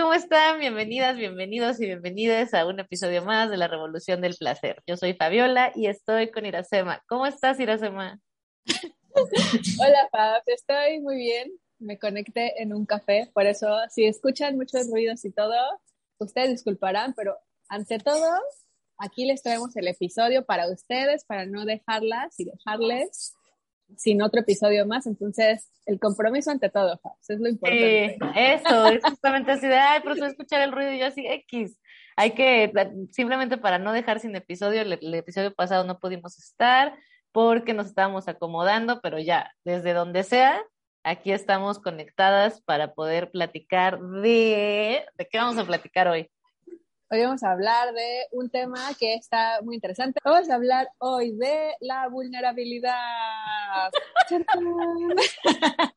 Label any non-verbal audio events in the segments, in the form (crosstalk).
¿cómo están? Bienvenidas, bienvenidos y bienvenidas a un episodio más de la Revolución del Placer. Yo soy Fabiola y estoy con Iracema. ¿Cómo estás, Iracema? (laughs) Hola, Fab, estoy muy bien. Me conecté en un café, por eso si escuchan muchos ruidos y todo, ustedes disculparán, pero ante todo, aquí les traemos el episodio para ustedes, para no dejarlas y dejarles sin otro episodio más. Entonces, el compromiso ante todo, Fab, eso es lo Sí, importante. eso, es justamente así de, ay, pero se escuchar el ruido y yo así, X. Hay que, simplemente para no dejar sin episodio, el, el episodio pasado no pudimos estar porque nos estábamos acomodando, pero ya, desde donde sea, aquí estamos conectadas para poder platicar de, ¿de qué vamos a platicar hoy? Hoy vamos a hablar de un tema que está muy interesante. Vamos a hablar hoy de la vulnerabilidad. (laughs)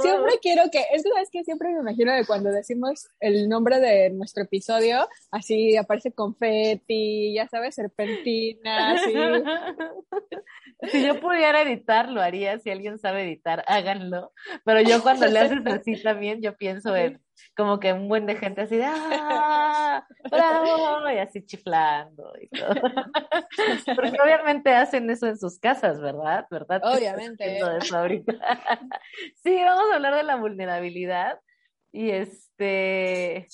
Siempre quiero que, es que sabes que siempre me imagino de cuando decimos el nombre de nuestro episodio, así aparece confeti, ya sabes, serpentina, así. (laughs) Si yo pudiera editar, lo haría. Si alguien sabe editar, háganlo. Pero yo cuando le haces así también, yo pienso en como que un buen de gente así de ¡ah! (laughs) ¡Bravo! Y así chiflando y todo. (laughs) Porque obviamente hacen eso en sus casas, ¿verdad? ¿Verdad? Obviamente. eso ahorita? (laughs) Sí, vamos a hablar de la vulnerabilidad. Y este.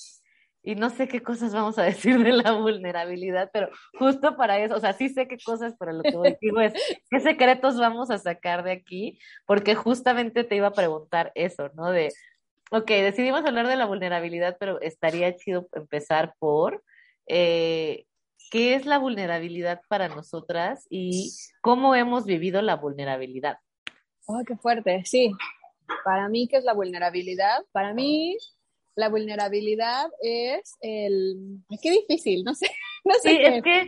Y no sé qué cosas vamos a decir de la vulnerabilidad, pero justo para eso, o sea, sí sé qué cosas, pero lo que voy digo es, ¿qué secretos vamos a sacar de aquí? Porque justamente te iba a preguntar eso, ¿no? De, ok, decidimos hablar de la vulnerabilidad, pero estaría chido empezar por, eh, ¿qué es la vulnerabilidad para nosotras y cómo hemos vivido la vulnerabilidad? Oh, qué fuerte, sí. Para mí, ¿qué es la vulnerabilidad? Para mí, la vulnerabilidad es el... Qué difícil, no sé, (laughs) no sé Sí, qué. es que,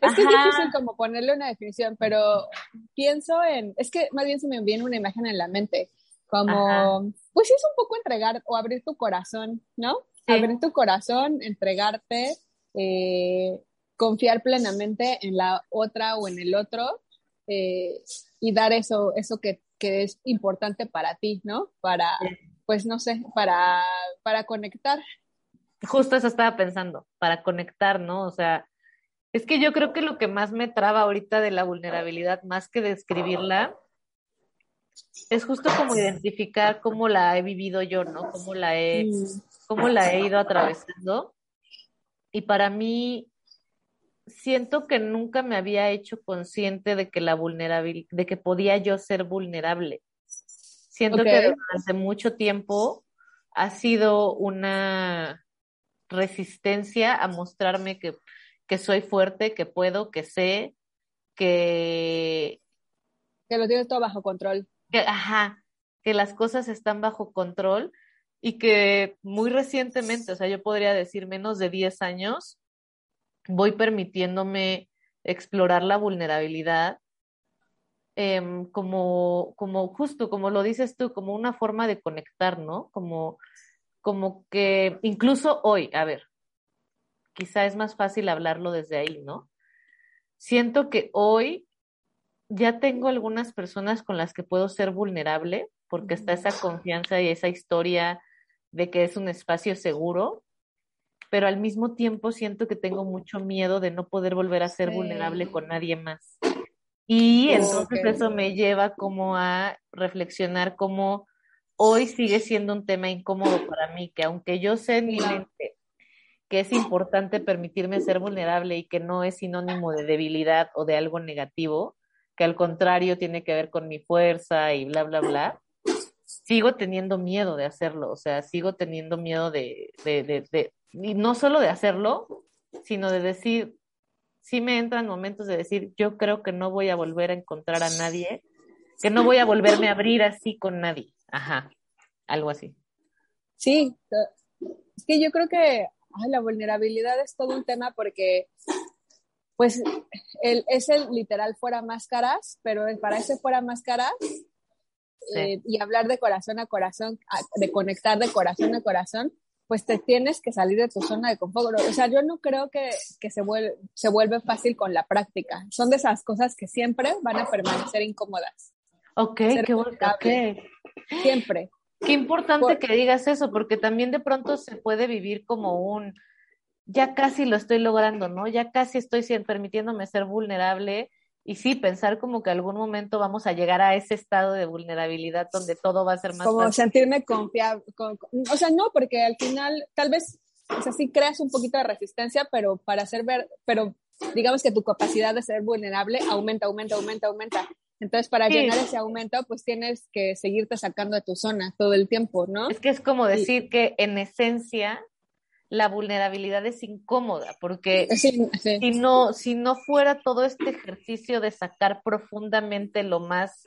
Es que es difícil como ponerle una definición, pero pienso en, es que más bien se me viene una imagen en la mente, como, Ajá. pues sí es un poco entregar o abrir tu corazón, ¿no? Sí. Abrir tu corazón, entregarte, eh, confiar plenamente en la otra o en el otro eh, y dar eso, eso que, que es importante para ti, ¿no? Para, Sí. pues no sé, para, para conectar. Justo eso estaba pensando, para conectar, ¿no? O sea, es que yo creo que lo que más me traba ahorita de la vulnerabilidad, más que describirla, es justo como identificar cómo la he vivido yo, ¿no? Cómo la he, cómo la he ido atravesando. Y para mí, siento que nunca me había hecho consciente de que la vulnerabilidad, de que podía yo ser vulnerable. Siento que durante mucho tiempo ha sido una resistencia a mostrarme que, que soy fuerte, que puedo, que sé, que, que lo tienes todo bajo control. Que, ajá, que las cosas están bajo control y que muy recientemente, o sea, yo podría decir menos de 10 años, voy permitiéndome explorar la vulnerabilidad em, como, como justo, como lo dices tú, como una forma de conectar, ¿no? Como, como que incluso hoy, a ver, quizá es más fácil hablarlo desde ahí, ¿no? Siento que hoy ya tengo algunas personas con las que puedo ser vulnerable porque está esa confianza y esa historia de que es un espacio seguro, pero al mismo tiempo siento que tengo mucho miedo de no poder volver a ser Sí. vulnerable con nadie más. Y entonces eso me lleva como a reflexionar cómo hoy sigue siendo un tema incómodo para mí, que aunque yo sé en mi mente que es importante permitirme ser vulnerable y que no es sinónimo de debilidad o de algo negativo, que al contrario tiene que ver con mi fuerza y bla, bla, bla, sigo teniendo miedo de hacerlo, o sea, sigo teniendo miedo de, de, de, y no solo de hacerlo, sino de decir, sí me entran momentos de decir, yo creo que no voy a volver a encontrar a nadie que no voy a volverme a abrir así con nadie. Ajá, algo así. Sí, es que yo creo que la vulnerabilidad es todo un tema porque, pues, el, es el literal fuera máscaras, pero para ese fuera máscaras eh, y hablar de corazón a corazón, de conectar de corazón a corazón, pues te tienes que salir de tu zona de confort. O sea, yo no creo que, que se, vuelve, se vuelve fácil con la práctica. Son de esas cosas que siempre van a permanecer incómodas. Ok, qué bueno. Okay. Siempre. Qué importante que digas eso, porque también de pronto se puede vivir como un, ya casi lo estoy logrando, ¿no? Ya casi estoy permitiéndome ser vulnerable y sí, pensar como que algún momento vamos a llegar a ese estado de vulnerabilidad donde todo va a ser más Como sentirme confiable, o sea, no, porque al final tal vez, o sea, sí creas un poquito de resistencia, pero para hacer ver, pero digamos que tu capacidad de ser vulnerable aumenta, aumenta, aumenta, aumenta. Entonces, para llenar ese aumento, pues tienes que seguirte sacando de tu zona todo el tiempo, ¿no? Es que es como decir que en esencia la vulnerabilidad es incómoda, porque Si, no, si no fuera todo este ejercicio de sacar profundamente lo más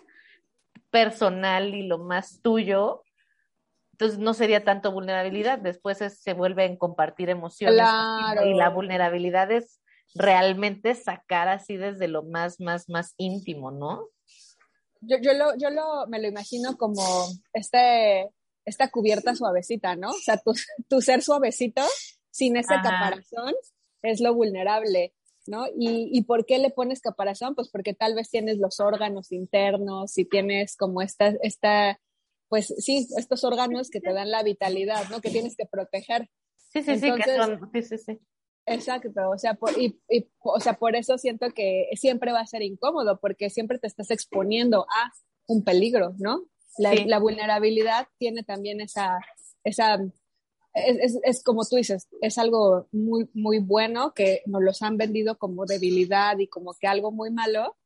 personal y lo más tuyo, entonces no sería tanto vulnerabilidad, después se vuelve en compartir emociones y la vulnerabilidad es realmente sacar así desde lo más, más, más íntimo, ¿no? Yo, yo, lo, yo lo, me lo imagino como este esta cubierta suavecita, ¿no? O sea, tu, tu ser suavecito, sin ese caparazón, es lo vulnerable, ¿no? Y, ¿Y por qué le pones caparazón? Pues porque tal vez tienes los órganos internos y tienes como esta, esta, pues sí, estos órganos que te dan la vitalidad, ¿no? Que tienes que proteger. Sí, sí, sí, que son, sí, sí, sí. Exacto, o sea, por, y, y, o sea, por eso siento que siempre va a ser incómodo, porque siempre te estás exponiendo a un peligro, ¿no? La, vulnerabilidad tiene también esa, esa es, es, como tú dices, es algo muy, muy bueno que nos los han vendido como debilidad y como que algo muy malo,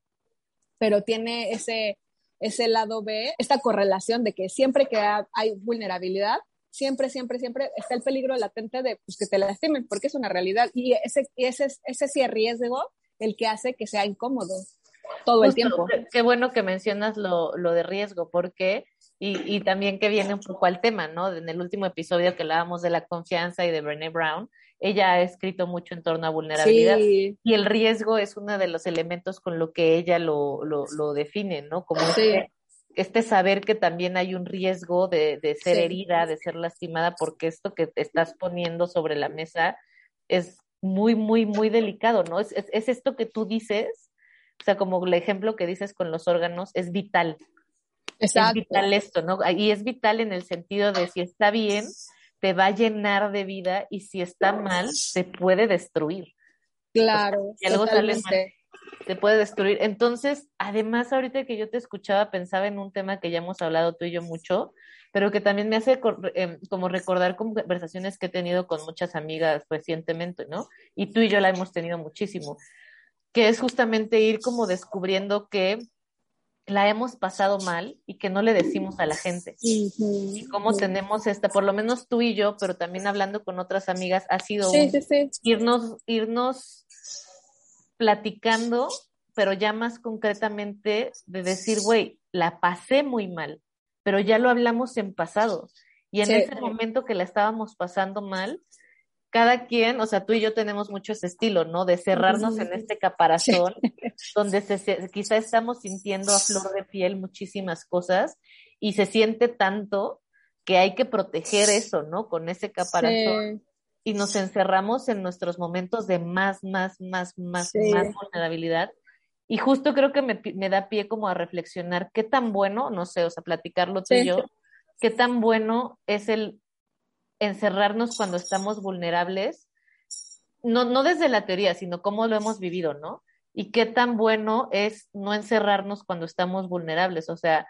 pero tiene ese, ese lado B, esta correlación de que siempre que hay vulnerabilidad, siempre, siempre, siempre está el peligro latente de pues, que te lastimen, porque es una realidad. Y ese, ese, ese sí riesgo el que hace que sea incómodo todo el tiempo. Qué bueno que mencionas lo, lo de riesgo, porque, y, y, también que viene un poco al tema, ¿no? En el último episodio que hablábamos de la confianza y de Brené Brown, ella ha escrito mucho en torno a vulnerabilidad y el riesgo es uno de los elementos con lo que ella lo, lo, lo define, ¿no? Como este, este, saber que también hay un riesgo de, de ser herida, de ser lastimada, porque esto que te estás poniendo sobre la mesa es muy, muy, muy delicado, ¿no? Es, es, es esto que tú dices, o sea, como el ejemplo que dices con los órganos, es vital. Exacto. Es vital esto, ¿no? Y es vital en el sentido de si está bien, te va a llenar de vida y si está mal, te puede destruir. Claro. si algo sale mal, te puede destruir. Entonces, además, ahorita que yo te escuchaba, pensaba en un tema que ya hemos hablado tú y yo mucho, pero que también me hace em, como recordar conversaciones que he tenido con muchas amigas recientemente, ¿no? Y tú y yo la hemos tenido muchísimo que es justamente ir como descubriendo que la hemos pasado mal y que no le decimos a la gente. Y cómo tenemos esta, por lo menos tú y yo, pero también hablando con otras amigas, ha sido irnos, irnos platicando, pero ya más concretamente de decir, güey, la pasé muy mal, pero ya lo hablamos en pasado. Y en ese momento que la estábamos pasando mal, cada quien, o sea, tú y yo tenemos mucho ese estilo, ¿no? De cerrarnos en este caparazón, (laughs) donde se, quizá estamos sintiendo a flor de piel muchísimas cosas y se siente tanto que hay que proteger eso, ¿no? Con ese caparazón. Y nos encerramos en nuestros momentos de más, más, más, más, más vulnerabilidad. Y justo creo que me, me, da pie como a reflexionar qué tan bueno, no sé, o sea, platicarlo tú y yo, qué tan bueno es el encerrarnos cuando estamos vulnerables, no, no desde la teoría, sino cómo lo hemos vivido, ¿no? Y qué tan bueno es no encerrarnos cuando estamos vulnerables. O sea,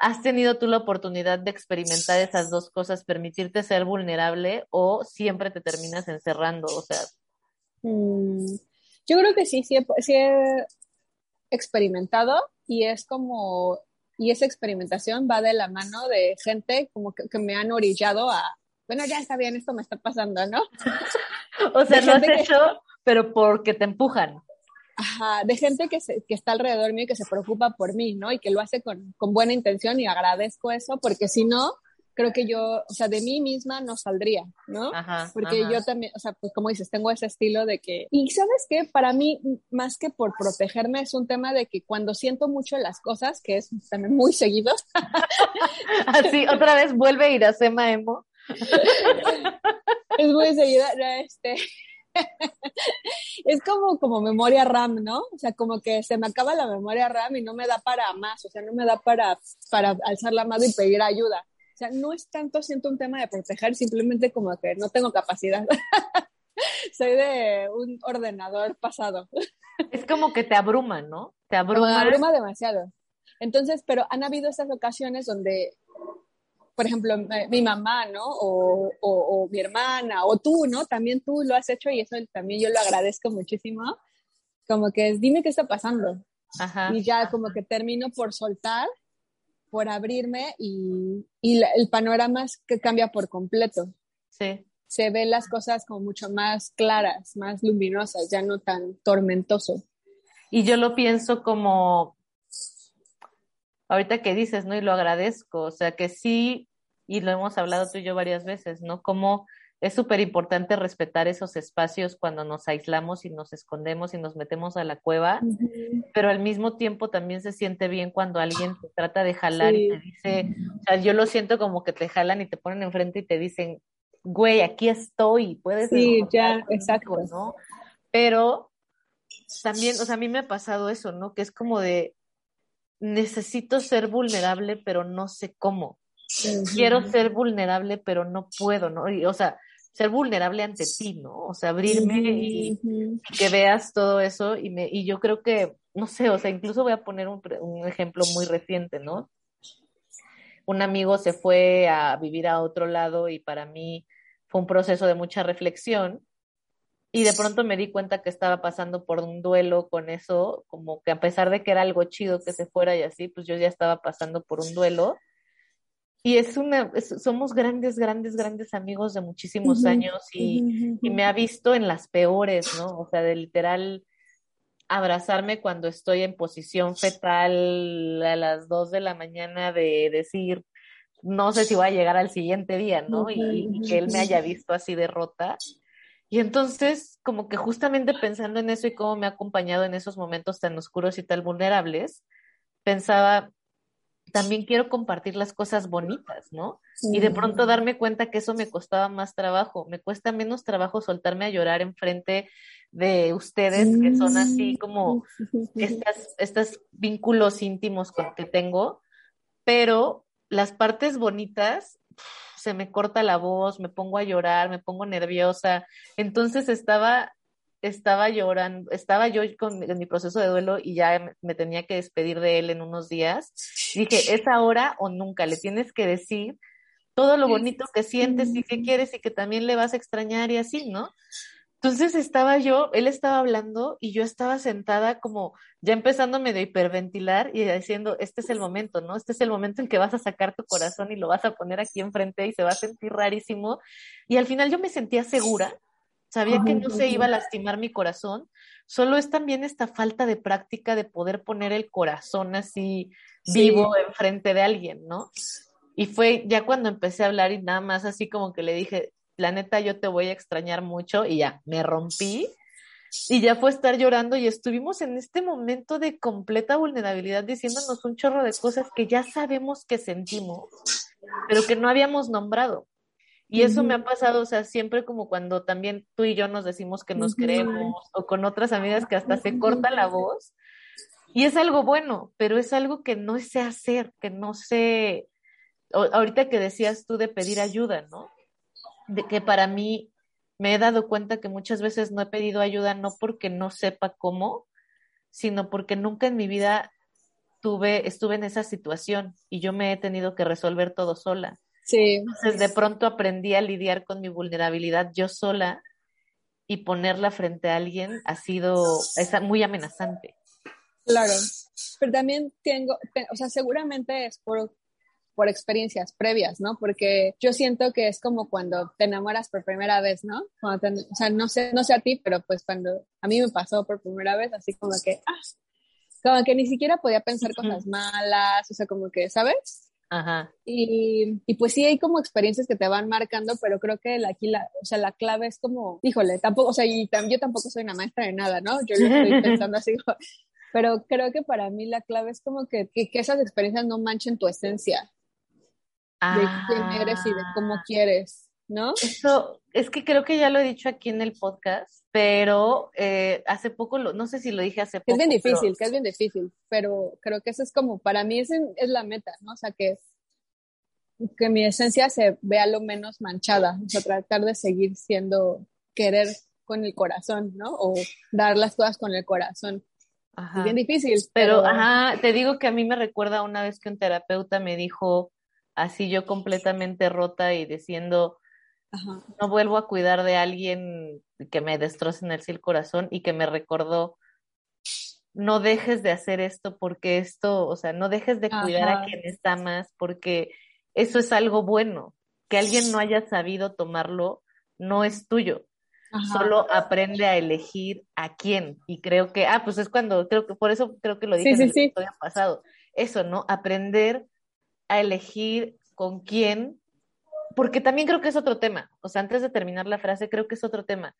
¿has tenido tú la oportunidad de experimentar esas dos cosas, permitirte ser vulnerable o siempre te terminas encerrando? O sea. Mm, yo creo que sí, sí he experimentado y es como, y esa experimentación va de la mano de gente como que, que me han orillado a, bueno, ya está bien, esto me está pasando, ¿no? (laughs) o sea, lo has hecho, pero porque te empujan. ajá, de gente que, se, que está alrededor mío y que se preocupa por mí, ¿no? Y que lo hace con, con buena intención y agradezco eso, porque si no, creo que yo, o sea, de mí misma no saldría, ¿no? Ajá, Porque ajá. yo también, o sea, pues como dices, tengo ese estilo de que, y sabes qué, para mí, más que por protegerme, es un tema de que cuando siento mucho las cosas, que es también muy seguido, (laughs) Así, otra vez vuelve Iracema Emo. (laughs) es muy seguido, no, este, (laughs) es como, como memoria RAM, ¿no? O sea, como que se me acaba la memoria RAM y no me da para más, o sea, no me da para, para alzar la mano y pedir ayuda. O sea, no es tanto, siento un tema de proteger, simplemente como que no tengo capacidad. (laughs) Soy de un ordenador pasado. Es como que te abruma, ¿no? Te Me abruma. abruma demasiado. Entonces, pero han habido esas ocasiones donde, por ejemplo, mi, mamá, ¿no? O, o, o mi hermana, o tú, ¿no? También tú lo has hecho y eso también yo lo agradezco muchísimo. Como que es, dime qué está pasando. Ajá. Y ya como que termino por soltar, por abrirme y, y la- el panorama es que cambia por completo. Sí. Se ven las cosas como mucho más claras, más luminosas, ya no tan tormentoso. Y yo lo pienso como, ahorita que dices, ¿no? Y lo agradezco, o sea que sí, y lo hemos hablado tú y yo varias veces, ¿no? Como es súper importante respetar esos espacios cuando nos aislamos y nos escondemos y nos metemos a la cueva, pero al mismo tiempo también se siente bien cuando alguien te trata de jalar y te dice, o sea, yo lo siento como que te jalan y te ponen enfrente y te dicen, güey, aquí estoy, puedes Sí, ya, conmigo", exacto. ¿no? Pero también, o sea, a mí me ha pasado eso, ¿no? Que es como de, necesito ser vulnerable, pero no sé cómo. Quiero ser vulnerable, pero no puedo, ¿no? Y, o sea, ser vulnerable ante ti, ¿no? O sea, abrirme y que veas todo eso y me y yo creo que no sé, o sea, incluso voy a poner un, un ejemplo muy reciente, ¿no? Un amigo se fue a vivir a otro lado y para mí fue un proceso de mucha reflexión y de pronto me di cuenta que estaba pasando por un duelo con eso, como que a pesar de que era algo chido que se fuera y así, pues yo ya estaba pasando por un duelo. Y es una, es- somos grandes, grandes, grandes amigos de muchísimos años y, me ha visto en las peores, ¿no? O sea, de literal abrazarme cuando estoy en posición fetal a las dos de la mañana de decir, no sé si voy a llegar al siguiente día, ¿no? Y, y que él me haya visto así de rota. Y entonces, como que justamente pensando en eso y cómo me ha acompañado en esos momentos tan oscuros y tan vulnerables, pensaba, también quiero compartir las cosas bonitas, ¿no? Y de pronto darme cuenta que eso me costaba más trabajo, me cuesta menos trabajo soltarme a llorar enfrente de ustedes, que son así como estas, estos vínculos íntimos con que tengo, pero las partes bonitas se me corta la voz, me pongo a llorar, me pongo nerviosa. Entonces estaba, estaba llorando, estaba yo con en mi proceso de duelo y ya me, tenía que despedir de él en unos días. Dije, es ahora o nunca, le tienes que decir todo lo bonito que sientes y que quieres y que también le vas a extrañar y así, ¿no? Entonces estaba yo, él estaba hablando y yo estaba sentada como ya empezando medio a hiperventilar y diciendo, este es el momento, ¿no? Este es el momento en que vas a sacar tu corazón y lo vas a poner aquí enfrente y se va a sentir rarísimo. Y al final yo me sentía segura, sabía que no se iba a lastimar mi corazón, solo es también esta falta de práctica de poder poner el corazón así vivo enfrente de alguien, ¿no? Y fue ya cuando empecé a hablar y nada más así como que le dije, la neta, yo te voy a extrañar mucho y ya, me rompí y ya fue estar llorando y estuvimos en este momento de completa vulnerabilidad diciéndonos un chorro de cosas que ya sabemos que sentimos, pero que no habíamos nombrado. Y eso me ha pasado, o sea, siempre como cuando también tú y yo nos decimos que nos queremos o con otras amigas que hasta se corta la voz. Y es algo bueno, pero es algo que no sé hacer, que no sé, ahorita que decías tú de pedir ayuda, ¿no? de que para mí me he dado cuenta que muchas veces no he pedido ayuda no porque no sepa cómo, sino porque nunca en mi vida tuve, estuve en esa situación y yo me he tenido que resolver todo sola. Sí. Entonces de pronto aprendí a lidiar con mi vulnerabilidad yo sola y ponerla frente a alguien ha sido es muy amenazante. Claro, pero también tengo, te, o sea, seguramente es por por experiencias previas, ¿no? Porque yo siento que es como cuando te enamoras por primera vez, ¿no? Cuando te- o sea, no sé, no sé a ti, pero pues cuando a mí me pasó por primera vez, así como que, ah, como que ni siquiera podía pensar cosas malas, o sea, como que, ¿sabes? Ajá. Y, y pues sí, hay como experiencias que te van marcando, pero creo que la- aquí la, o sea, la clave es como, híjole, tampoco, o sea, y tam- yo tampoco soy una maestra de nada, ¿no? Yo lo estoy (laughs) pensando así, pero creo que para mí la clave es como que, que, que esas experiencias no manchen tu esencia de quién eres y de cómo Ah. quieres, ¿no? Eso, es que creo que ya lo he dicho aquí en el podcast, pero eh, hace poco, lo, no sé si lo dije hace poco. Es bien pero- difícil, que es bien difícil, pero creo que eso es como, para mí es, es la meta, ¿no? O sea, que, que mi esencia se vea lo menos manchada, o sea, tratar de seguir siendo, querer con el corazón, ¿no? O dar las cosas con el corazón. Ajá. Es bien difícil, Pero, pero, ajá, te digo que a mí me recuerda una vez que un terapeuta me dijo, así yo completamente rota y diciendo, ajá, no vuelvo a cuidar de alguien que me destroce en el sí el corazón y que me recordó, no dejes de hacer esto porque esto, o sea, no dejes de cuidar a quien está más porque eso es algo bueno. Que alguien no haya sabido tomarlo no es tuyo. ajá. Solo aprende a elegir a quién. Y creo que, ah, pues es cuando, creo que por eso creo que lo dije Sí, en el sí. episodio pasado. Eso, ¿no? Aprender a elegir con quién, porque también creo que es otro tema. O sea, antes de terminar la frase, creo que es otro tema.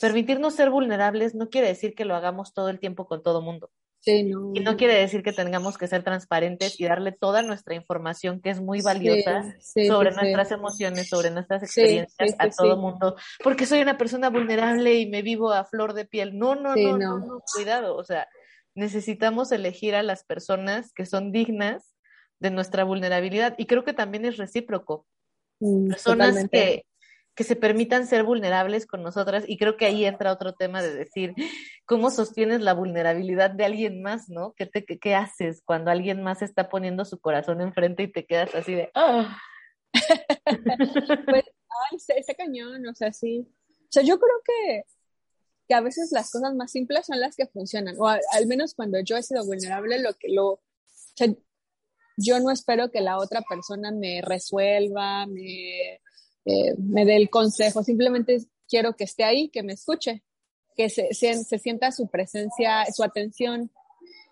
Permitirnos ser vulnerables no quiere decir que lo hagamos todo el tiempo con todo mundo. Sí, no. Y no quiere decir que tengamos que ser transparentes y darle toda nuestra información, que es muy valiosa, Sí, sí, sobre nuestras emociones, sobre nuestras experiencias a todo mundo, porque soy una persona vulnerable y me vivo a flor de piel. No, no, no, no. no, cuidado. O sea, necesitamos elegir a las personas que son dignas de nuestra vulnerabilidad y creo que también es recíproco. Mm, Personas totalmente. que, que se permitan ser vulnerables con nosotras y creo que ahí entra otro tema de decir, ¿cómo sostienes la vulnerabilidad de alguien más, no? ¿Qué, te, qué, qué haces cuando alguien más está poniendo su corazón enfrente y te quedas así de, ah? (laughs) Pues, ay, ese, ese cañón, o sea, sí. O sea, yo creo que, que a veces las cosas más simples son las que funcionan, o a- al menos cuando yo he sido vulnerable, lo que lo, o sea, yo no espero que la otra persona me resuelva, me, eh, me dé el consejo, simplemente quiero que esté ahí, que me escuche, que se, se, se sienta su presencia, su atención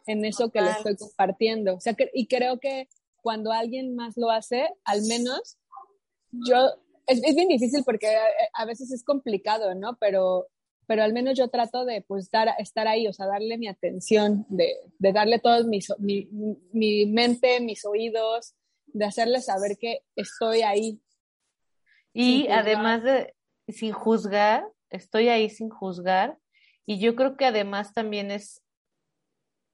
en eso que le estoy compartiendo. O sea, que- y creo que cuando alguien más lo hace, al menos yo, es, es bien difícil porque a, a veces es complicado, ¿no? Pero, pero al menos yo trato de, pues, dar, estar ahí, o sea, darle mi atención, de, de darle todo mis, mi, mi mente, mis oídos, de hacerle saber que estoy ahí. Y además de, sin juzgar, estoy ahí sin juzgar, y yo creo que además también es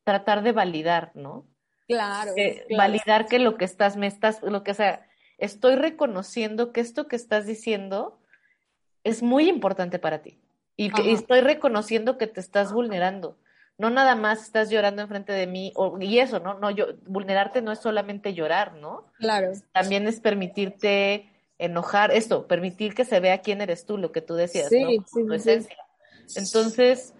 tratar de validar, ¿no? Claro. claro. validar que lo que estás, me estás, lo que sea, estoy reconociendo que esto que estás diciendo es muy importante para ti. Y que estoy reconociendo que te estás vulnerando. No nada más estás llorando enfrente de mí, o, y eso, ¿no? No, yo, vulnerarte no es solamente llorar, ¿no? Claro. También es permitirte enojar, esto, permitir que se vea quién eres tú, lo que tú decías, Sí, ¿no? sí, tu sí, esencia. Entonces,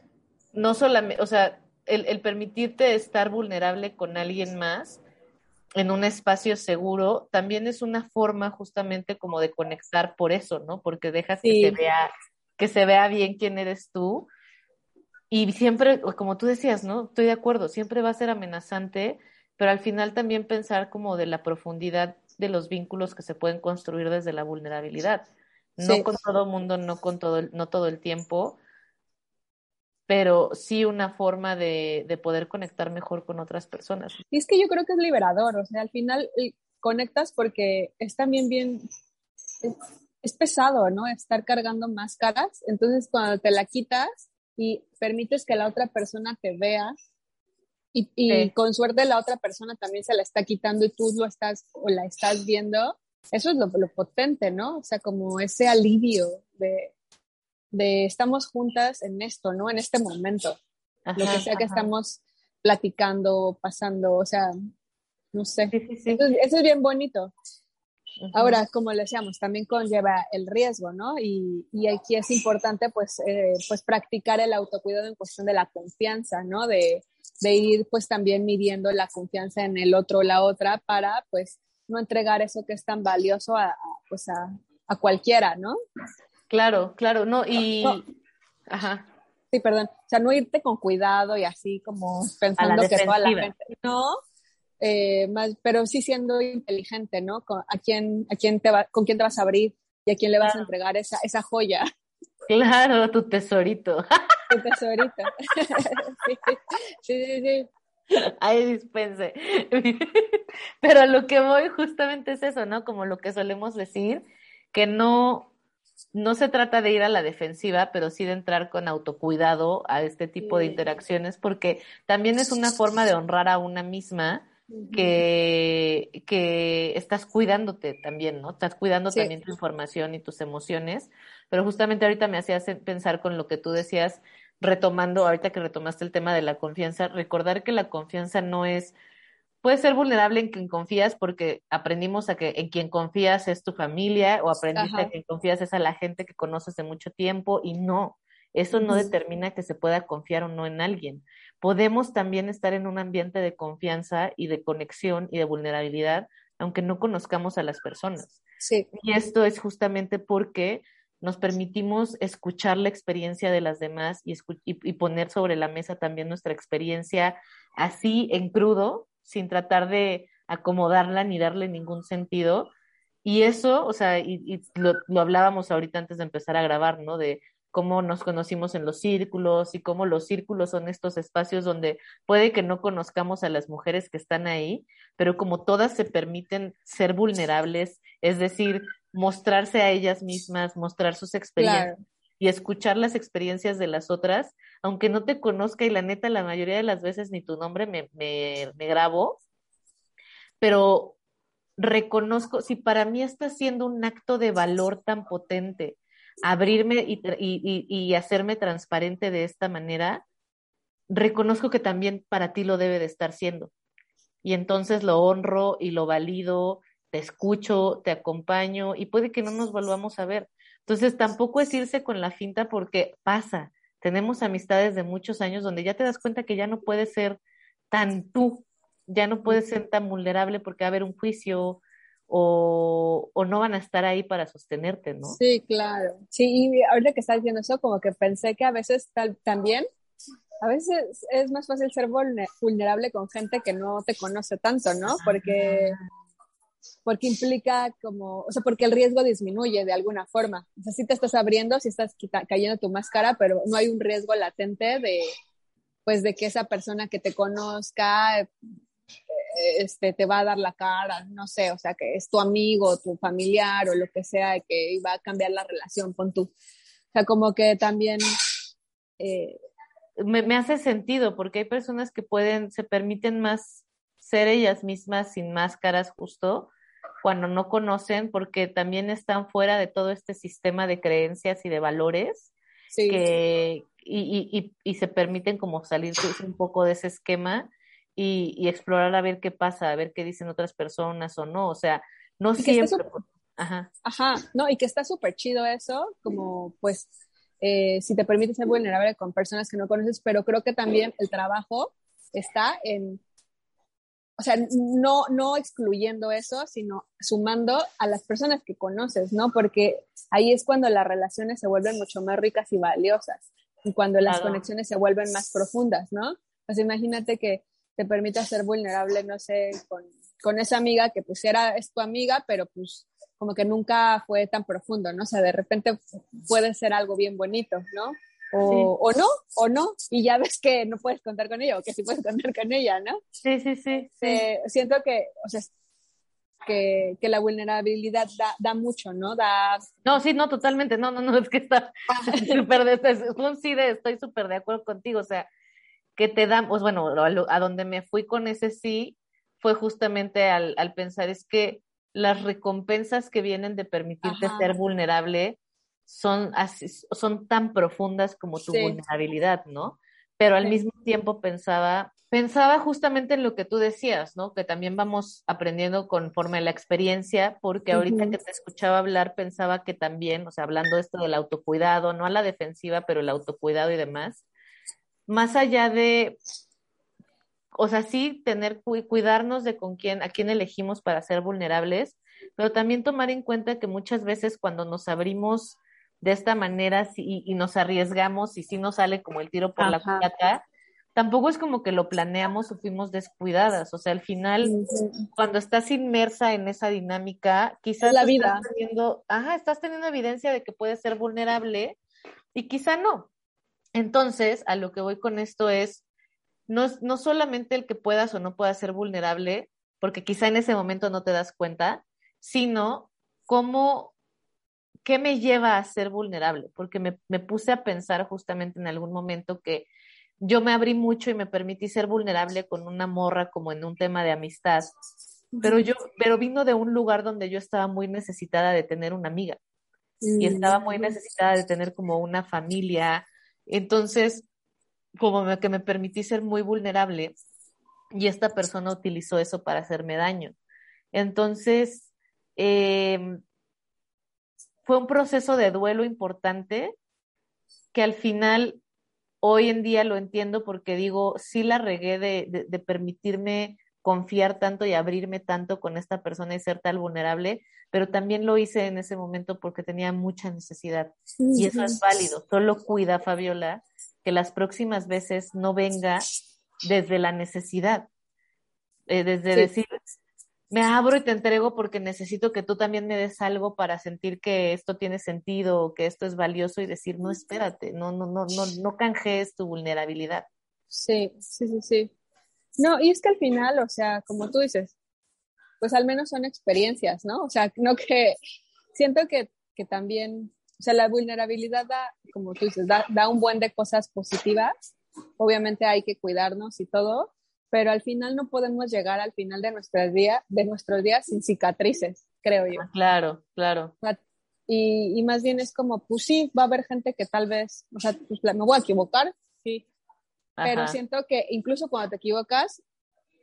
no solamente, o sea, el, el permitirte estar vulnerable con alguien más en un espacio seguro también es una forma justamente como de conectar por eso, ¿no? Porque dejas que se vea, que se vea bien quién eres tú. Y siempre, como tú decías, ¿no? Estoy de acuerdo, siempre va a ser amenazante, pero al final también pensar como de la profundidad de los vínculos que se pueden construir desde la vulnerabilidad. No Sí. con todo mundo, no con todo el, no todo el tiempo, pero sí una forma de, de poder conectar mejor con otras personas. Y es que yo creo que es liberador, o sea, al final eh, conectas porque es también bien, es, es pesado, ¿no? Estar cargando máscaras, entonces cuando te la quitas y permites que la otra persona te vea y, y Sí. con suerte la otra persona también se la está quitando y tú lo estás o la estás viendo, eso es lo, lo potente, ¿no? O sea, como ese alivio de, de estamos juntas en esto, ¿no? En este momento lo que Ajá, sea que estamos platicando, pasando, o sea, no sé. Sí, sí, sí. Eso, es- eso es bien bonito. Ahora, como le decíamos, también conlleva el riesgo, ¿no? Y, y aquí es importante, pues, eh, pues, practicar el autocuidado en cuestión de la confianza, ¿no? De, de ir, pues, también midiendo la confianza en el otro o la otra para, pues, no entregar eso que es tan valioso a, a, pues a, a cualquiera, ¿no? Claro, claro, no, y... Ajá. Sí, perdón. O sea, no irte con cuidado y así como pensando que toda la gente. No, eh, más, pero sí siendo inteligente, ¿no? Con, a quién, a quién te va, con quién te vas a abrir y a quién le vas Claro. a entregar esa, esa joya. Claro, tu tesorito. (laughs) Tu tesorito. (laughs) sí, sí, sí. Ay, dispense. (laughs) Pero a lo que voy justamente es eso, ¿no? Como lo que solemos decir, que no, no se trata de ir a la defensiva, pero sí de entrar con autocuidado a este tipo de interacciones, porque también es una forma de honrar a una misma que, que estás cuidándote también, ¿no? Estás cuidando Sí. también tu información y tus emociones, pero justamente ahorita me hacías pensar con lo que tú decías, retomando, ahorita que retomaste el tema de la confianza, recordar que la confianza no es, puedes ser vulnerable en quien confías porque aprendimos a que en quien confías es tu familia o aprendiste Ajá. a quien confías es a la gente que conoces de mucho tiempo y no, eso no determina que se pueda confiar o no en alguien. Podemos también estar en un ambiente de confianza y de conexión y de vulnerabilidad, aunque no conozcamos a las personas. Sí, Y esto es justamente porque nos permitimos escuchar la experiencia de las demás y, escu- y, y poner sobre la mesa también nuestra experiencia así en crudo, sin tratar de acomodarla ni darle ningún sentido. Y eso, o sea, y, y lo, lo hablábamos ahorita antes de empezar a grabar, ¿no? De cómo nos conocimos en los círculos y cómo los círculos son estos espacios donde puede que no conozcamos a las mujeres que están ahí, pero como todas se permiten ser vulnerables, es decir, mostrarse a ellas mismas, mostrar sus experiencias claro. y escuchar las experiencias de las otras, aunque no te conozca y la neta la mayoría de las veces ni tu nombre me, me, me grabo, pero reconozco, si para mí está siendo un acto de valor tan potente, abrirme y, hacerme transparente de esta manera, reconozco que también para ti lo debe de estar siendo. Y entonces lo honro y lo valido, te escucho, te acompaño y puede que no nos volvamos a ver. Entonces tampoco es irse con la finta porque pasa. Tenemos amistades de muchos años donde ya te das cuenta que ya no puedes ser tan tú, ya no puedes ser tan vulnerable porque va a haber un juicio o, o no van a estar ahí para sostenerte, ¿no? Sí, claro. Sí, y ahorita que estás diciendo eso, como que pensé que a veces también, a veces es más fácil ser vulne- vulnerable con gente que no te conoce tanto, ¿no? Porque, porque implica como, o sea, porque el riesgo disminuye de alguna forma. O sea, sí te estás abriendo, sí estás quita- cayendo tu máscara, pero no hay un riesgo latente de, pues, de que esa persona que te conozca, este, te va a dar la cara, no sé, o sea, que es tu amigo, tu familiar o lo que sea, que iba a cambiar la relación con tú. O sea, como que también... Eh, me, me, hace sentido porque hay personas que pueden, se permiten más ser ellas mismas sin máscaras justo cuando no conocen porque también están fuera de todo este sistema de creencias y de valores sí. que, y, y, y, se permiten como salir un poco de ese esquema y, y, explorar a ver qué pasa, a ver qué dicen otras personas o no, o sea, no y siempre. Super... Ajá. Ajá, no, y que está súper chido eso, como pues eh, si te permite ser vulnerable con personas que no conoces, pero creo que también el trabajo está en, o sea, no, no excluyendo eso, sino sumando a las personas que conoces, ¿no? Porque ahí es cuando las relaciones se vuelven mucho más ricas y valiosas, y cuando las Claro. conexiones se vuelven más profundas, ¿no? Pues imagínate que te permita ser vulnerable, no sé, con, con esa amiga que pues era, es tu amiga, pero pues como que nunca fue tan profundo, ¿no? O sea, de repente puede ser algo bien bonito, ¿no? O, Sí. o no, o no, y ya ves que no puedes contar con ella, o que sí puedes contar con ella, ¿no? Sí, sí, sí. sí. Eh, siento que, o sea, que, que la vulnerabilidad da, da mucho, ¿no? Da... No, sí, no, totalmente, no, no, no, es que está (laughs) súper, es un sí de, estoy súper de acuerdo contigo, o sea, que te dan, pues bueno, a, lo- a donde me fui con ese sí fue justamente al, al pensar, es que las recompensas que vienen de permitirte Ajá. ser vulnerable son, así, son tan profundas como tu Sí. vulnerabilidad, ¿no? Pero al Sí. mismo tiempo pensaba, pensaba justamente en lo que tú decías, ¿no? Que también vamos aprendiendo conforme a la experiencia, porque ahorita que te escuchaba hablar pensaba que también, o sea, hablando de esto del autocuidado, no a la defensiva, pero el autocuidado y demás, más allá de o sea, sí tener, cuidarnos de con quién, a quién elegimos para ser vulnerables, pero también tomar en cuenta que muchas veces cuando nos abrimos de esta manera y, nos arriesgamos y sí nos sale como el tiro por la culata, tampoco es como que lo planeamos o fuimos descuidadas. O sea, al final, cuando estás inmersa en esa dinámica, quizás la vida. Estás teniendo, ajá, estás teniendo evidencia de que puedes ser vulnerable y quizá no. Entonces, a lo que voy con esto es, no, no solamente el que puedas o no puedas ser vulnerable, porque quizá en ese momento no te das cuenta, sino cómo ¿qué me lleva a ser vulnerable? Porque me, me, puse a pensar justamente en algún momento que yo me abrí mucho y me permití ser vulnerable con una morra como en un tema de amistad, pero yo, pero vino de un lugar donde yo estaba muy necesitada de tener una amiga y estaba muy necesitada de tener como una familia. Entonces, como que me permití ser muy vulnerable y esta persona utilizó eso para hacerme daño. Entonces, eh, fue un proceso de duelo importante que al final hoy en día lo entiendo porque digo, sí la regué de, de, permitirme confiar tanto y abrirme tanto con esta persona y ser tan vulnerable, pero también lo hice en ese momento porque tenía mucha necesidad. Y eso es válido. Solo cuida, Fabiola, que las próximas veces no venga desde la necesidad, eh, desde decir, me abro y te entrego porque necesito que tú también me des algo para sentir que esto tiene sentido, que esto es valioso y decir, no, espérate, no, no, no, no, no canjees tu vulnerabilidad. Sí, sí, sí, sí. No, y es que al final, o sea, como tú dices, pues al menos son experiencias, ¿no? O sea, no que, siento que, que también, o sea, la vulnerabilidad da, como tú dices, da, da un buen de cosas positivas. Obviamente hay que cuidarnos y todo, pero al final no podemos llegar al final de nuestros días, de nuestros días sin cicatrices, creo yo. Ah, claro, claro. Y, y, más bien es como, pues sí, va a haber gente que tal vez, o sea, pues, me voy a equivocar, sí, pero siento que incluso cuando te equivocas,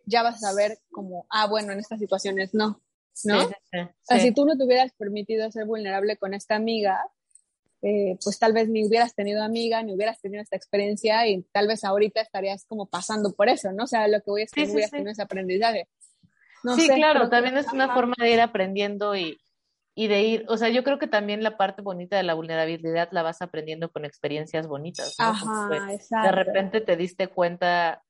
ya vas a ver como, ah, bueno, en estas situaciones no, ¿no? o sea, si tú no te hubieras permitido ser vulnerable con esta amiga, eh, pues tal vez ni hubieras tenido amiga, ni hubieras tenido esta experiencia y tal vez ahorita estarías como pasando por eso, ¿no? O sea, lo que voy a no hubieras tenido ese aprendizaje. sí, claro, también es una forma de ir aprendiendo y, y de ir, o sea, yo creo que también la parte bonita de la vulnerabilidad la vas aprendiendo con experiencias bonitas, ¿no? Ajá, exacto. De repente te diste cuenta,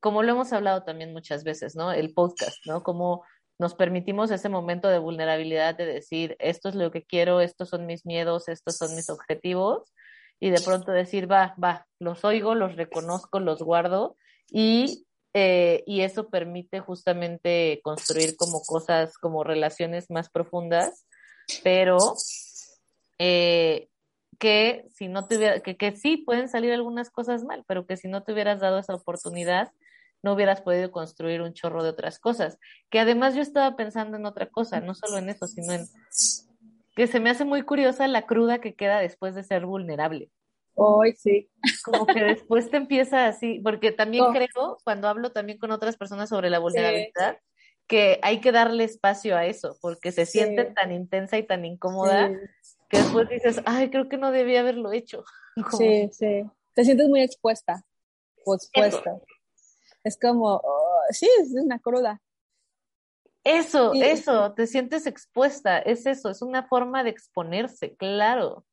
como lo hemos hablado también muchas veces, ¿no? El podcast, ¿no? Como nos permitimos ese momento de vulnerabilidad de decir, esto es lo que quiero, estos son mis miedos, estos son mis objetivos, y de pronto decir, va, va, los oigo, los reconozco, los guardo, y, eh, y eso permite justamente construir como cosas, como relaciones más profundas, pero eh, que si no te que, que sí pueden salir algunas cosas mal, pero que si no te hubieras dado esa oportunidad, no hubieras podido construir un chorro de otras cosas. Que además yo estaba pensando en otra cosa, no solo en eso, sino en que se me hace muy curiosa la cruda que queda después de ser vulnerable. Hoy sí. Como que después te empieza así, porque también oh. creo, cuando hablo también con otras personas sobre la vulnerabilidad, que hay que darle espacio a eso, porque se siente tan intensa y tan incómoda que después dices, ay, creo que no debía haberlo hecho. (laughs) Sí, sí. Te sientes muy expuesta expuesta. Es como, oh, sí, es una cruda. Eso, eso, te sientes expuesta, es eso, es una forma de exponerse, claro,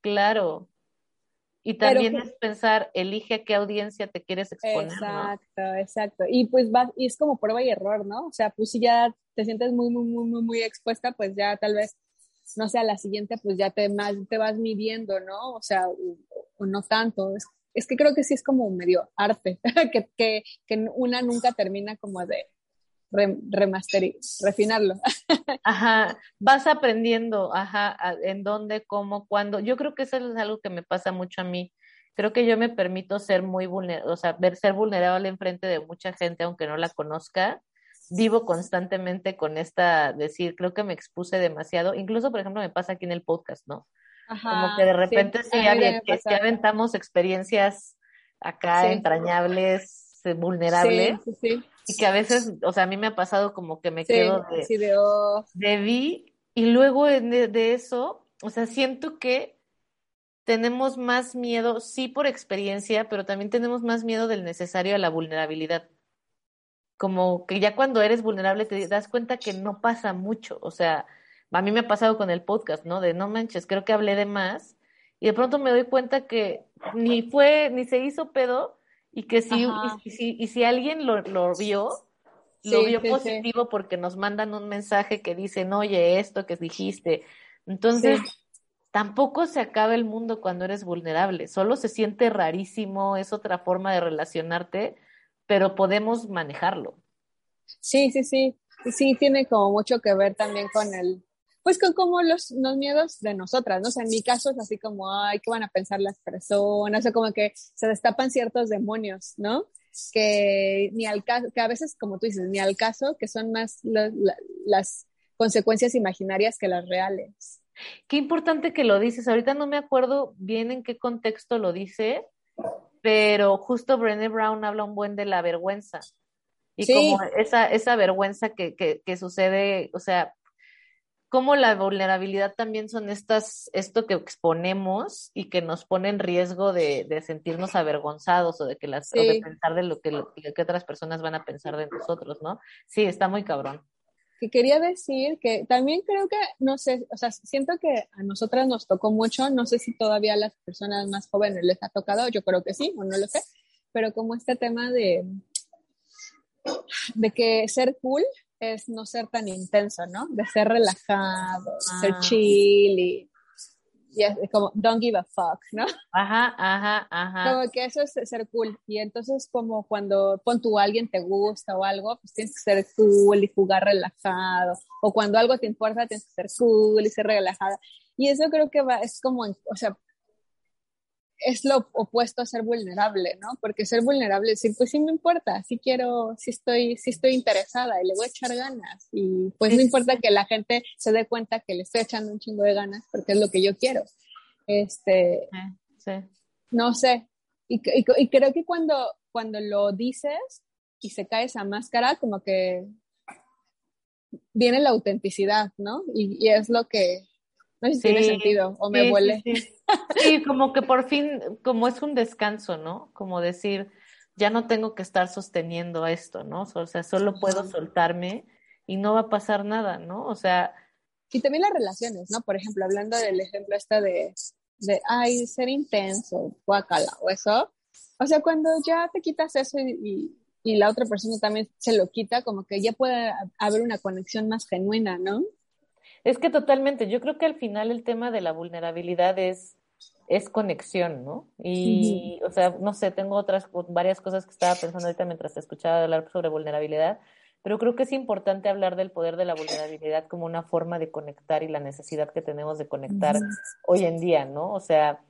claro. Y también es pensar, elige a qué audiencia te quieres exponer. Exacto, exacto. Y pues va, y es como prueba y error, ¿no? O sea, pues si ya te sientes muy, muy, muy, muy, muy expuesta, pues ya tal vez, no sé, a la siguiente, pues ya te, más, te vas midiendo, ¿no? O sea, o, no tanto. Es es que creo que sí es como medio arte, (laughs) que, que, que una nunca termina como de remasterizar, refinarlo. (laughs) Ajá, vas aprendiendo, ajá, en dónde, cómo, cuándo. Yo creo que eso es algo que me pasa mucho a mí. Creo que yo me permito ser muy vulnerable, o sea, ver, ser vulnerable enfrente de mucha gente, aunque no la conozca. Vivo constantemente con esta, decir, creo que me expuse demasiado. Incluso, por ejemplo, me pasa aquí en el podcast, ¿no? Como que de repente sí, que, aventamos experiencias acá entrañables, eh, vulnerables, y que a veces, o sea, a mí me ha pasado como que me quedo de, de, oh. vi, y luego de, de eso, o sea, siento que tenemos más miedo, sí por experiencia, pero también tenemos más miedo del necesario a la vulnerabilidad. como que ya cuando eres vulnerable te das cuenta que no pasa mucho, o sea, a mí me ha pasado con el podcast, ¿no? De no manches, creo que hablé de más y de pronto me doy cuenta que ni fue, ni se hizo pedo y que si, y, si, y si alguien lo, lo vio, lo Sí, vio sí, sí. positivo porque nos mandan un mensaje que dicen, oye, esto que dijiste. Entonces, tampoco se acaba el mundo cuando eres vulnerable, solo se siente rarísimo, es otra forma de relacionarte, pero podemos manejarlo. Sí, sí, sí. Sí, tiene como mucho que ver también con el, pues con como los, los miedos de nosotras, ¿no? O sea, en mi caso es así como, ay, ¿qué van a pensar las personas? O sea, como que se destapan ciertos demonios, ¿no? Que ni al caso, que a veces, como tú dices, ni al caso, que son más la- la- las consecuencias imaginarias que las reales. Qué importante que lo dices. Ahorita no me acuerdo bien en qué contexto lo dice, pero justo Brené Brown habla un buen de la vergüenza. Y Sí. como esa, esa vergüenza que, que, que sucede, o sea, como la vulnerabilidad también son estas, esto que exponemos y que nos pone en riesgo de, de sentirnos avergonzados o de que las, o de Sí. pensar de lo que, lo que otras personas van a pensar de nosotros, ¿no? Sí, está muy cabrón. que quería decir que también creo que, no sé, o sea, siento que a nosotras nos tocó mucho, no sé si todavía a las personas más jóvenes les ha tocado, yo creo que sí, o no lo sé, pero como este tema de, de que ser cool es no ser tan intenso, ¿no? De ser relajado, ser Ah. chill y, y es como don't give a fuck, ¿no? Ajá, ajá, ajá. Como que eso es ser cool. Y entonces como cuando pon tú alguien te gusta o algo, pues tienes que ser cool y jugar relajado. O cuando algo te importa, tienes que ser cool y ser relajada. Y eso creo que va, es como, o sea, es lo opuesto a ser vulnerable, ¿no? Porque ser vulnerable es decir, pues sí me importa, sí quiero, sí estoy, sí estoy interesada y le voy a echar ganas. Y pues no importa que la gente se dé cuenta que le estoy echando un chingo de ganas porque es lo que yo quiero. Este, Sí. no sé. Y, y- y creo que cuando, cuando lo dices y se cae esa máscara, como que viene la autenticidad, ¿no? Y, y es lo que, no sé si tiene sentido o me sí, huele. (laughs) sí, como que por fin, como es un descanso, ¿no? Como decir, ya no tengo que estar sosteniendo esto, ¿no? O sea, solo puedo soltarme y no va a pasar nada, ¿no? O sea, Y también las relaciones, ¿no? Por ejemplo, hablando del ejemplo este de, de ay, ser intenso, guacala, o eso. O sea, cuando ya te quitas eso y, y, y la otra persona también se lo quita, como que ya puede haber una conexión más genuina, ¿no? Es que totalmente, yo creo que al final el tema de la vulnerabilidad es, es conexión, ¿no? Y, o sea, no sé, tengo otras, varias cosas que estaba pensando ahorita mientras te escuchaba hablar sobre vulnerabilidad, pero creo que es importante hablar del poder de la vulnerabilidad como una forma de conectar y la necesidad que tenemos de conectar hoy en día, ¿no? O sea,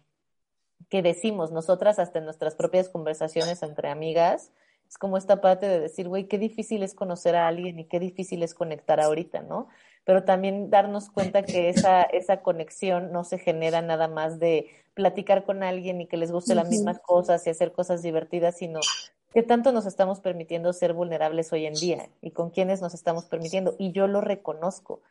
que decimos nosotras hasta en nuestras propias conversaciones entre amigas, es como esta parte de decir, güey, qué difícil es conocer a alguien y qué difícil es conectar ahorita, ¿no? Pero también darnos cuenta que esa, esa conexión no se genera nada más de platicar con alguien y que les guste las mismas cosas y hacer cosas divertidas, sino que tanto nos estamos permitiendo ser vulnerables hoy en día y con quiénes nos estamos permitiendo. Y yo lo reconozco.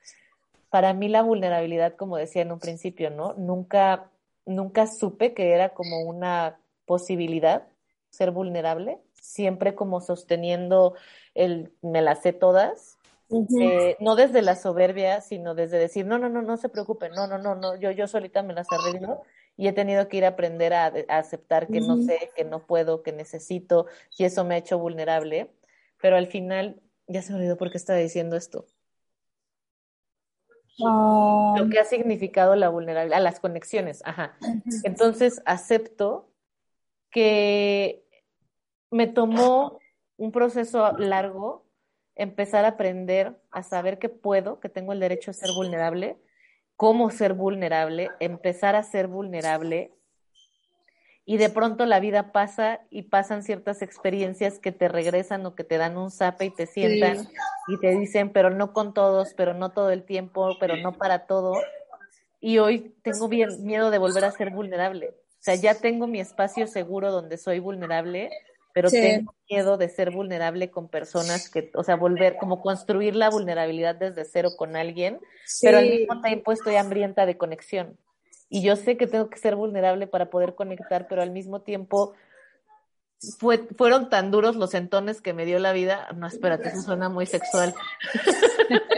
Para mí la vulnerabilidad, como decía en un principio, ¿no? Nunca, nunca supe que era como una posibilidad ser vulnerable, siempre como sosteniendo el me las sé todas, Eh, no desde la soberbia, sino desde decir, no, no, no, no se preocupen, no, no, no, no, yo, yo solita me las arreglo y he tenido que ir a aprender a, a aceptar que no sé, que no puedo, que necesito, y eso me ha hecho vulnerable, pero al final, ya se me olvidó por qué estaba diciendo esto, Ah, lo que ha significado la vulnerabilidad, a las conexiones, ajá. Entonces acepto que me tomó un proceso largo empezar a aprender a saber que puedo, que tengo el derecho a ser vulnerable, cómo ser vulnerable, empezar a ser vulnerable. Y de pronto la vida pasa y pasan ciertas experiencias que te regresan o que te dan un zape y te sientan Sí. y te dicen, pero no con todos, pero no todo el tiempo, pero no para todo. Y hoy tengo bien, miedo de volver a ser vulnerable. O sea, ya tengo mi espacio seguro donde soy vulnerable, pero Sí. tengo miedo de ser vulnerable con personas que, o sea, volver, como construir la vulnerabilidad desde cero con alguien, pero al mismo tiempo estoy hambrienta de conexión. Y yo sé que tengo que ser vulnerable para poder conectar, pero al mismo tiempo fue, fueron tan duros los sentones que me dio la vida. No, espérate, eso suena muy sexual. (laughs)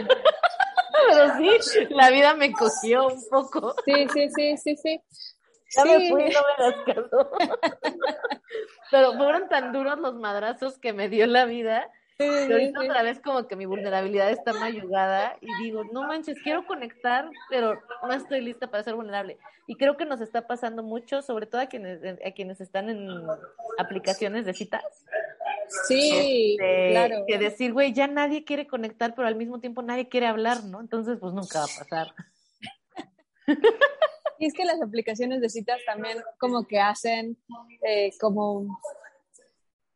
Pero sí, la vida me cogió un poco. Sí, sí, sí, sí, sí. Ya me Sí. fui, no me las casó. (laughs) Pero fueron tan duros los madrazos que me dio la vida. Sí, que sí, ahorita sí. otra vez como que mi vulnerabilidad está mayugada y digo, no manches, quiero conectar, pero no estoy lista para ser vulnerable. Y creo que nos está pasando mucho, sobre todo a quienes, a quienes están en aplicaciones de citas. Sí, Este, claro. Que decir, güey, ya nadie quiere conectar, pero al mismo tiempo nadie quiere hablar, ¿no? Entonces, pues nunca va a pasar. (laughs) Y es que las aplicaciones de citas también como que hacen eh, como,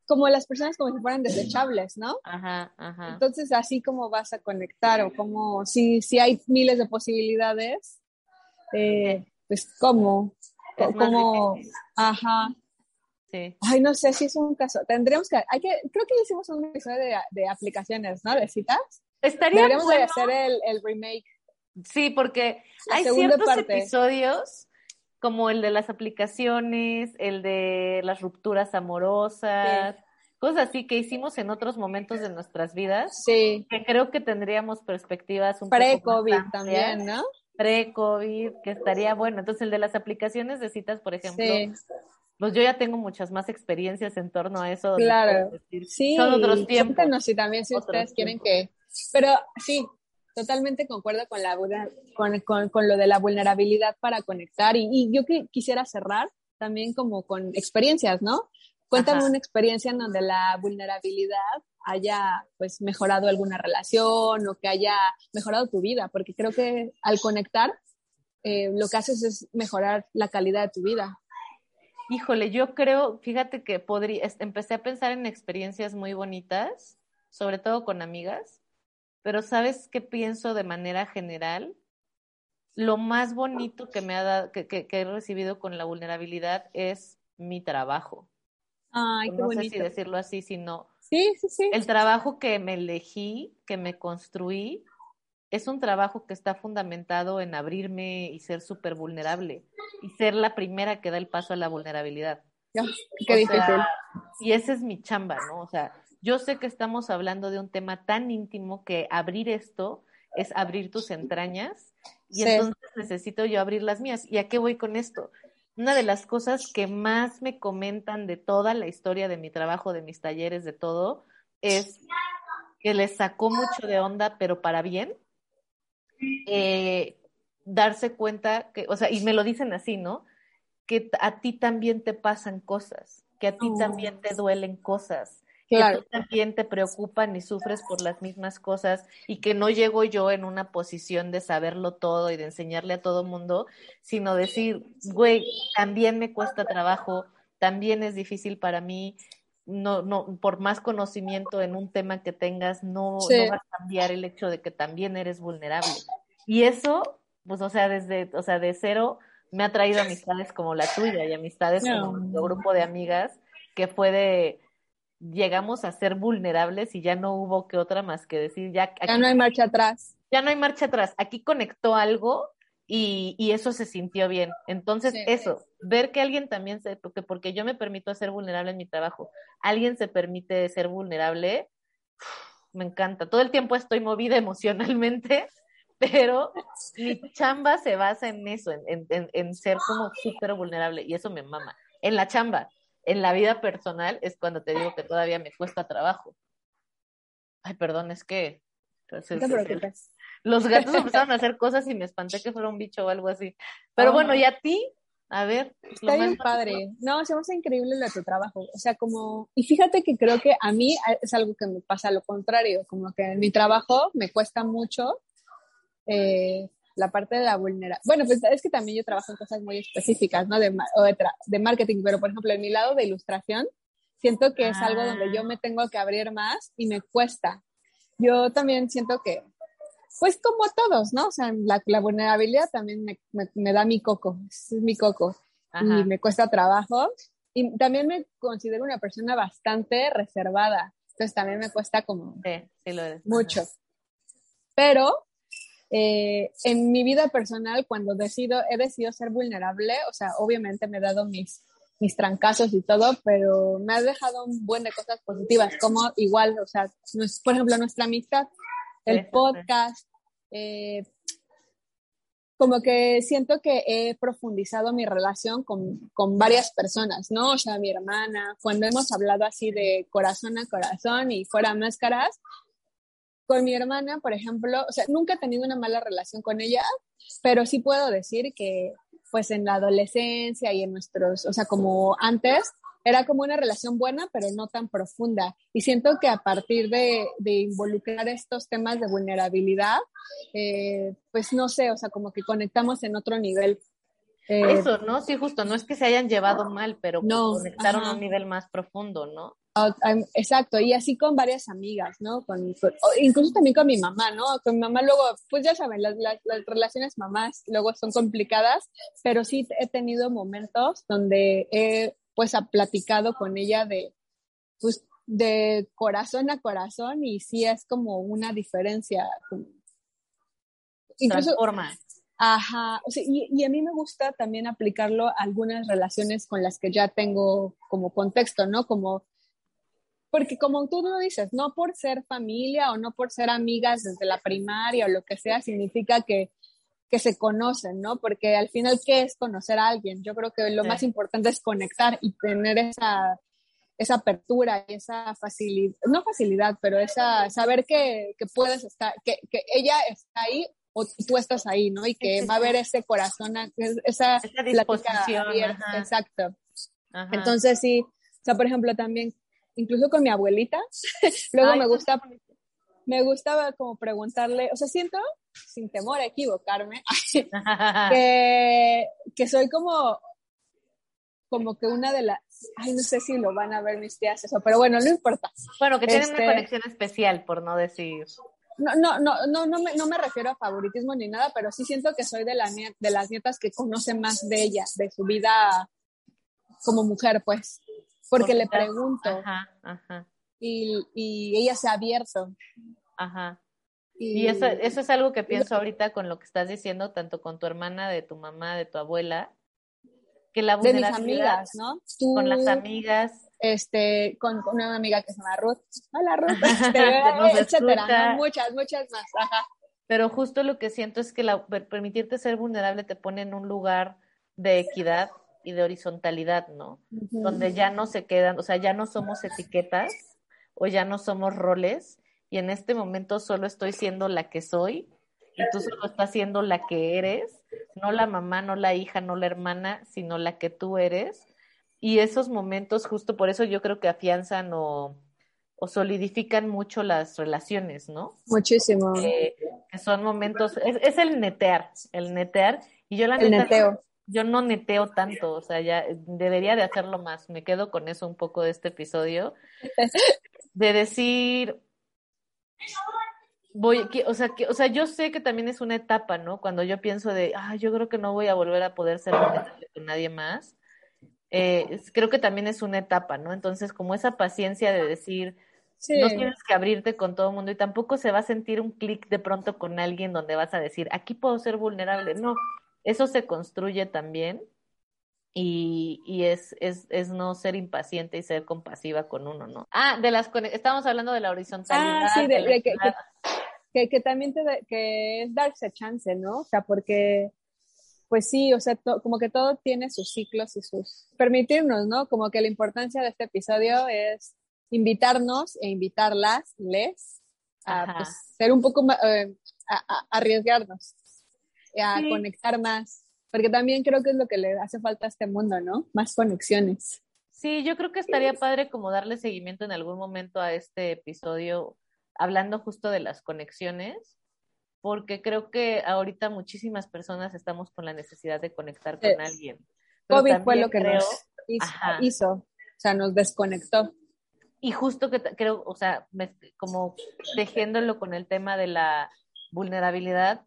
como las personas como si fueran desechables, ¿no? Ajá, ajá. Entonces, así como vas a conectar o como si, si hay miles de posibilidades, eh, pues cómo, como, ajá, Sí. ay, no sé si es un caso, tendríamos que, hay que, creo que hicimos un episodio de, de aplicaciones, ¿no? De citas. Estaría Deberíamos de hacer el, el remake. Sí, porque La hay ciertos parte. episodios, como el de las aplicaciones, el de las rupturas amorosas, cosas así que hicimos en otros momentos de nuestras vidas, Sí, que creo que tendríamos perspectivas un poco más pre-COVID también, ¿no? Pre-COVID, que estaría bueno. Entonces, el de las aplicaciones de citas, por ejemplo, Sí. pues yo ya tengo muchas más experiencias en torno a eso. Claro. decir, Sí, Son otros tiempos. cuéntenos si también si Otros ustedes quieren que... Pero sí, totalmente concuerdo con, la, con, con, con lo de la vulnerabilidad para conectar y, y yo que quisiera cerrar también como con experiencias, ¿no? Cuéntame Ajá. una experiencia en donde la vulnerabilidad haya pues mejorado alguna relación o que haya mejorado tu vida, porque creo que al conectar eh, lo que haces es mejorar la calidad de tu vida. Híjole, yo creo, fíjate que podría, empecé a pensar en experiencias muy bonitas, sobre todo con amigas, pero ¿sabes qué pienso de manera general? Lo más bonito que me ha dado, que, que- que he recibido con la vulnerabilidad es mi trabajo. Ay, qué no sé bonito. si decirlo así, sino Sí, sí, sí. el trabajo que me elegí, que me construí, es un trabajo que está fundamentado en abrirme y ser súper vulnerable y ser la primera que da el paso a la vulnerabilidad. Qué O difícil. sea, y esa es mi chamba, ¿no? O sea, yo sé que estamos hablando de un tema tan íntimo que abrir esto es abrir tus entrañas y Sí. entonces necesito yo abrir las mías. ¿Y a qué voy con esto? Una de las cosas que más me comentan de toda la historia de mi trabajo, de mis talleres, de todo, es que les sacó mucho de onda, pero para bien, eh, darse cuenta que, o sea, y me lo dicen así, ¿no? Que a ti también te pasan cosas, que a ti Oh. también te duelen cosas, Claro. que tú también te preocupan y sufres por las mismas cosas y que no llego yo en una posición de saberlo todo y de enseñarle a todo mundo, sino decir, güey, también me cuesta trabajo, también es difícil para mí, no, no, por más conocimiento en un tema que tengas, no, Sí. no va a cambiar el hecho de que también eres vulnerable. Y eso, pues, o sea, desde, o sea, de cero me ha traído amistades como la tuya y amistades como No. nuestro grupo de amigas, que fue de llegamos a ser vulnerables y ya no hubo que otra más que decir, ya, aquí, Ya no hay marcha atrás. ya no hay marcha atrás, aquí conectó algo y, y eso se sintió bien. Entonces, Sí. eso, ver que alguien también se, porque, porque yo me permito ser vulnerable en mi trabajo, alguien se permite ser vulnerable, me encanta. Todo el tiempo estoy movida (laughs) emocionalmente, pero mi chamba se basa en eso, en, en, en, en ser como súper vulnerable y eso me mama. En la chamba, en la vida personal es cuando te digo que todavía me cuesta trabajo. Ay, perdón, es que pues, No te los gatos (laughs) empezaron a hacer cosas y me espanté que fuera un bicho o algo así. Pero Oh. bueno, ¿y a ti? A ver. lo Está bien padre. No, se me hace increíble lo de tu trabajo. O sea, como, y fíjate que creo que a mí es algo que me pasa lo contrario, como que en mi trabajo me cuesta mucho eh, la parte de la vulnerabilidad. Bueno, pues es que también yo trabajo en cosas muy específicas, ¿no? De, o de, de marketing, pero por ejemplo, en mi lado de ilustración, siento que es algo donde yo me tengo que abrir más y me cuesta. Yo también siento que, pues como todos, ¿no? O sea, la, la vulnerabilidad también me, me- me da mi coco, es mi coco Ajá. y me cuesta trabajo. Y también me considero una persona bastante reservada, entonces también me cuesta como Sí, sí lo mucho. Pero eh, en mi vida personal, cuando decido, he decidido ser vulnerable, o sea, obviamente me he dado mis, mis trancazos y todo, pero me ha dejado un buen de cosas positivas, como igual, o sea, por ejemplo, nuestra amistad, el podcast, eh, como que siento que he profundizado mi relación con, con, varias personas, ¿no? O sea, mi hermana, cuando hemos hablado así de corazón a corazón y fuera máscaras, con mi hermana, por ejemplo, o sea, nunca he tenido una mala relación con ella, pero sí puedo decir que pues en la adolescencia y en nuestros, o sea, como antes, era como una relación buena, pero no tan profunda. Y siento que a partir de, de involucrar estos temas de vulnerabilidad, eh, pues no sé, o sea, como que conectamos en otro nivel. Eh, Eso, ¿no? Sí, justo, no es que se hayan llevado mal, pero no, conectaron a un nivel más profundo, ¿no? Exacto, y así con varias amigas, ¿no? Con, incluso también con mi mamá, ¿no? Con mi mamá luego, pues ya saben, las, las, las, relaciones mamás luego son complicadas, pero sí he tenido momentos donde he pues ha platicado con ella de, pues, de corazón a corazón y sí es como una diferencia. Incluso, Transforma. Ajá, o sea, y, y, a mí me gusta también aplicarlo a algunas relaciones con las que ya tengo como contexto, ¿no? Como, porque como tú lo dices, no por ser familia o no por ser amigas desde la primaria o lo que sea, significa que que se conocen, ¿no? Porque al final, ¿qué es conocer a alguien? Yo creo que lo más importante es conectar y tener esa, esa apertura, esa facilidad, no facilidad, pero esa, saber que, que puedes estar, que, que, ella está ahí o tú estás ahí, ¿no? Y que va a haber ese corazón, esa, esa disposición. Exacto. Entonces, sí, o sea, por ejemplo, también, incluso con mi abuelita, (laughs) luego me gusta me gustaba como preguntarle, o sea, siento, sin temor a equivocarme, (laughs) que, que soy como, como que una de las, ay, no sé si lo van a ver mis tías eso, pero bueno, no importa. Bueno, que tienen una este, conexión especial, por no decir. No, no, no, no, no me, no me refiero a favoritismo ni nada, pero sí siento que soy de, la, de las nietas que conoce más de ella, de su vida como mujer, pues, porque le pregunto. Ajá, ajá y, y ella se ha abierto. Ajá. Y, eso, eso es algo que pienso ahorita con lo que estás diciendo, tanto con tu hermana, de tu mamá, de tu abuela, que la de mis amigas, ¿no? con las amigas. Este, con, una amiga que se llama Ruth. Hola (laughs) Ruth, este, etcétera, Muchas, muchas más. Ajá. Pero justo lo que siento es que la, permitirte ser vulnerable te pone en un lugar de equidad y de horizontalidad, ¿no? Donde ya no se quedan, o sea, ya no somos etiquetas, o ya no somos roles y en este momento solo estoy siendo la que soy y tú solo estás siendo la que eres, no la mamá, no la hija, no la hermana, sino la que tú eres. Y esos momentos, justo por eso yo creo que afianzan o, o solidifican mucho las relaciones, ¿no? Muchísimo. que son momentos, es, es, el netear, el netear. Y yo la el neteo. Yo no neteo tanto, o sea, ya debería de hacerlo más. Me quedo con eso un poco de este episodio. de decir, voy, o sea, que, o sea, yo sé que también es una etapa, ¿no? Cuando yo pienso de, ah, yo creo que no voy a volver a poder ser con nadie más, eh, creo que también es una etapa, ¿no? Entonces, como esa paciencia de decir, no tienes que abrirte con todo el mundo y tampoco se va a sentir un clic de pronto con alguien donde vas a decir, aquí puedo ser vulnerable. No, eso se construye también y, y es, es, es, no ser impaciente y ser compasiva con uno, ¿no? Ah, de las estamos hablando de la horizontalidad. Ah, sí, de, que, que, que, también te que es darse chance, ¿no? O sea, porque, pues sí, o sea, como que todo tiene sus ciclos y sus... Permitirnos, ¿no? Como que la importancia de este episodio es invitarnos e invitarlas, les, a pues, ser un poco más, eh, a, arriesgarnos, a conectar más porque también creo que es lo que le hace falta a este mundo, ¿no? Más conexiones. Sí, yo creo que estaría padre como darle seguimiento en algún momento a este episodio, hablando justo de las conexiones, porque creo que ahorita muchísimas personas estamos con la necesidad de conectar con alguien. COVID fue lo que nos hizo, o sea, nos desconectó. Y justo que creo, o sea, como tejiéndolo con el tema de la vulnerabilidad,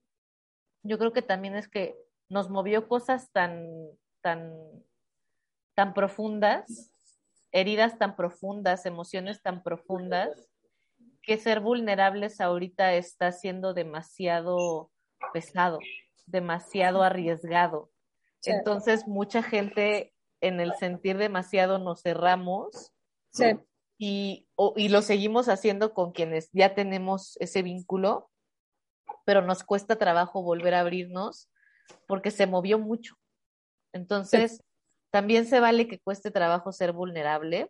yo creo que también es que nos movió cosas tan, tan, tan profundas, heridas tan profundas, emociones tan profundas, que ser vulnerables ahorita está siendo demasiado pesado, demasiado arriesgado. Entonces, mucha gente en el sentir demasiado nos cerramos Sí. y, o- y lo seguimos haciendo con quienes ya tenemos ese vínculo, pero nos cuesta trabajo volver a abrirnos porque se movió mucho. Entonces, también se vale que cueste trabajo ser vulnerable,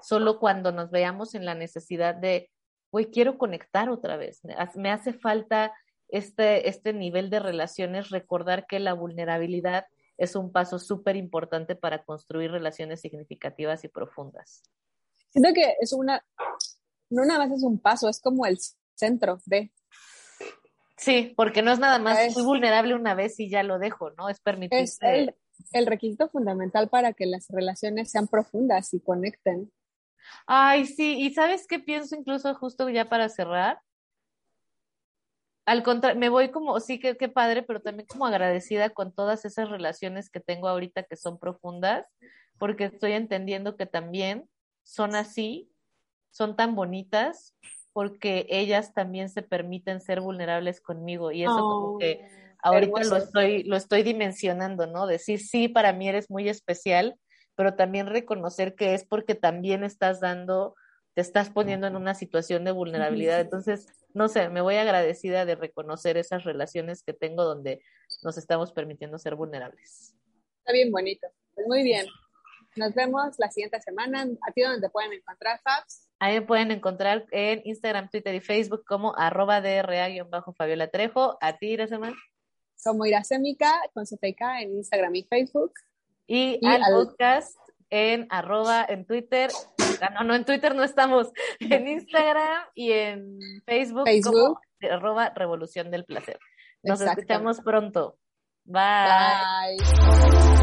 solo cuando nos veamos en la necesidad de, güey, quiero conectar otra vez. Me hace- Me hace falta este, este nivel de relaciones, recordar que la vulnerabilidad es un paso súper importante para construir relaciones significativas y profundas. Siento que es una, no nada más es un paso, es como el centro de, Sí, porque no es nada más, Es- fui vulnerable una vez y ya lo dejo, ¿no? Es es permitirse. el, el requisito fundamental para que las relaciones sean profundas y conecten. Ay, sí, y ¿sabes qué pienso incluso justo ya para cerrar? Al contrario, me voy como, sí, que qué padre, pero también como agradecida con todas esas relaciones que tengo ahorita que son profundas, porque estoy entendiendo que también son así, son tan bonitas, porque ellas también se permiten ser vulnerables conmigo y eso como Oh, que ahorita lo estoy, lo estoy dimensionando, ¿no? Decir, sí, para mí eres muy especial, pero también reconocer que es porque también estás dando, te estás poniendo en una situación de vulnerabilidad. Entonces, no sé, me voy agradecida de reconocer esas relaciones que tengo donde nos estamos permitiendo ser vulnerables. Está bien bonito. Pues muy bien. Nos vemos la siguiente semana. ¿A ti dónde te pueden encontrar, Fabs? Ahí me pueden encontrar en Instagram, Twitter y Facebook como arroba DRA-Fabiola Trejo. A ti, Iraseman. Como Iracémica con CTK en Instagram y Facebook. Y, Y al, al- podcast en arroba en Twitter. Ah, no, no, en Twitter no estamos. En Instagram y en Facebook, Facebook. como arroba Revolución del Placer. Nos escuchamos pronto. Bye. Bye.